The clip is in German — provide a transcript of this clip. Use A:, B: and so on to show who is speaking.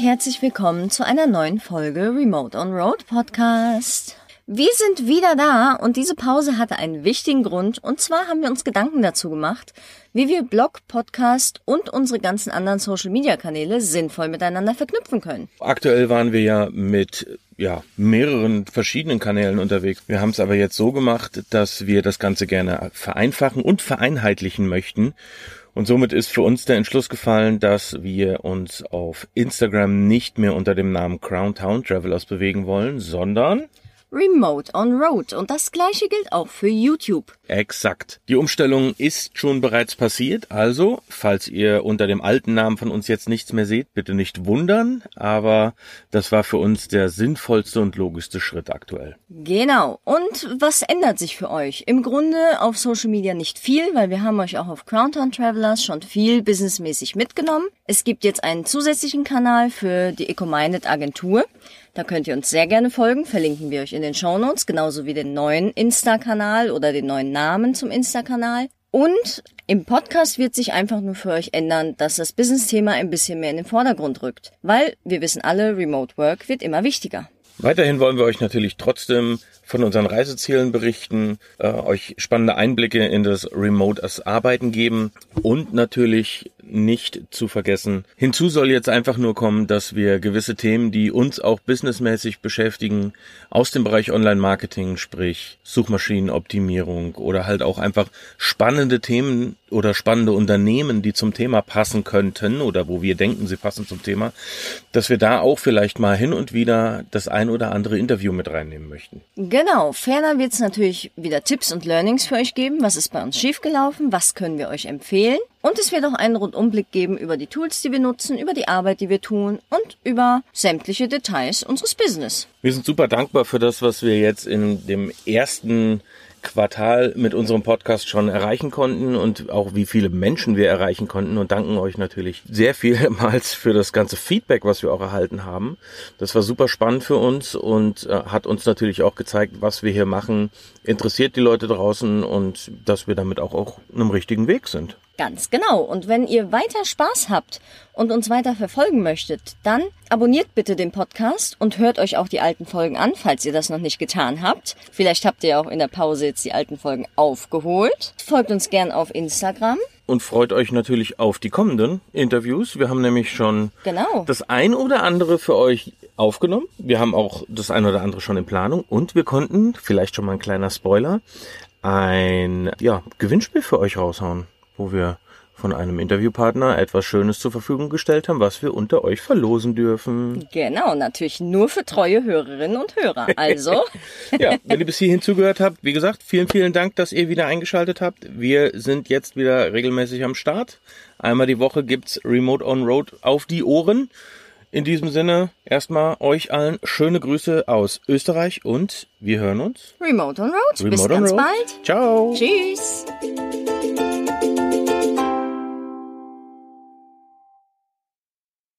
A: herzlich willkommen zu einer neuen Folge Remote on Road Podcast. Wir sind wieder da und diese Pause hatte einen wichtigen Grund und zwar haben wir uns Gedanken dazu gemacht, wie wir Blog, Podcast und unsere ganzen anderen Social Media Kanäle sinnvoll miteinander verknüpfen können.
B: Aktuell waren wir ja mit ja, mehreren verschiedenen Kanälen unterwegs. Wir haben es aber jetzt so gemacht, dass wir das Ganze gerne vereinfachen und vereinheitlichen möchten und somit ist für uns der Entschluss gefallen, dass wir uns auf Instagram nicht mehr unter dem Namen Crown Town Travelers bewegen wollen, sondern
A: Remote on Road. Und das gleiche gilt auch für YouTube.
B: Exakt. Die Umstellung ist schon bereits passiert. Also, falls ihr unter dem alten Namen von uns jetzt nichts mehr seht, bitte nicht wundern. Aber das war für uns der sinnvollste und logischste Schritt aktuell.
A: Genau. Und was ändert sich für euch? Im Grunde auf Social Media nicht viel, weil wir haben euch auch auf Crowntown Travelers schon viel businessmäßig mitgenommen. Es gibt jetzt einen zusätzlichen Kanal für die Ecominded Agentur. Da könnt ihr uns sehr gerne folgen, verlinken wir euch in den Show Notes, genauso wie den neuen Insta-Kanal oder den neuen Namen zum Insta-Kanal. Und im Podcast wird sich einfach nur für euch ändern, dass das Business-Thema ein bisschen mehr in den Vordergrund rückt. Weil wir wissen alle, Remote Work wird immer wichtiger.
B: Weiterhin wollen wir euch natürlich trotzdem von unseren Reisezielen berichten, äh, euch spannende Einblicke in das Remote Arbeiten geben und natürlich nicht zu vergessen. Hinzu soll jetzt einfach nur kommen, dass wir gewisse Themen, die uns auch businessmäßig beschäftigen, aus dem Bereich Online-Marketing, sprich Suchmaschinenoptimierung oder halt auch einfach spannende Themen oder spannende Unternehmen, die zum Thema passen könnten oder wo wir denken, sie passen zum Thema, dass wir da auch vielleicht mal hin und wieder das ein oder andere Interview mit reinnehmen möchten.
A: Genau, ferner wird es natürlich wieder Tipps und Learnings für euch geben. Was ist bei uns schiefgelaufen? Was können wir euch empfehlen? Und es wird auch einen Rundumblick geben über die Tools, die wir nutzen, über die Arbeit, die wir tun und über sämtliche Details unseres Business.
B: Wir sind super dankbar für das, was wir jetzt in dem ersten Quartal mit unserem Podcast schon erreichen konnten und auch wie viele Menschen wir erreichen konnten und danken euch natürlich sehr vielmals für das ganze Feedback, was wir auch erhalten haben. Das war super spannend für uns und äh, hat uns natürlich auch gezeigt, was wir hier machen, interessiert die Leute draußen und dass wir damit auch auf einem richtigen Weg sind.
A: Ganz genau. Und wenn ihr weiter Spaß habt und uns weiter verfolgen möchtet, dann abonniert bitte den Podcast und hört euch auch die alten Folgen an, falls ihr das noch nicht getan habt. Vielleicht habt ihr auch in der Pause jetzt die alten Folgen aufgeholt. Folgt uns gern auf Instagram.
B: Und freut euch natürlich auf die kommenden Interviews. Wir haben nämlich schon
A: genau.
B: das ein oder andere für euch aufgenommen. Wir haben auch das ein oder andere schon in Planung und wir konnten, vielleicht schon mal ein kleiner Spoiler, ein ja, Gewinnspiel für euch raushauen wo wir von einem Interviewpartner etwas Schönes zur Verfügung gestellt haben, was wir unter euch verlosen dürfen.
A: Genau, natürlich nur für treue Hörerinnen und Hörer. Also.
B: ja, wenn ihr bis hierhin zugehört habt, wie gesagt, vielen, vielen Dank, dass ihr wieder eingeschaltet habt. Wir sind jetzt wieder regelmäßig am Start. Einmal die Woche gibt's Remote on Road auf die Ohren. In diesem Sinne erstmal euch allen schöne Grüße aus Österreich und wir hören uns.
A: Remote on Road.
B: Remote
A: Bis
B: on
A: ganz
B: Road.
A: bald.
B: Ciao.
A: Tschüss.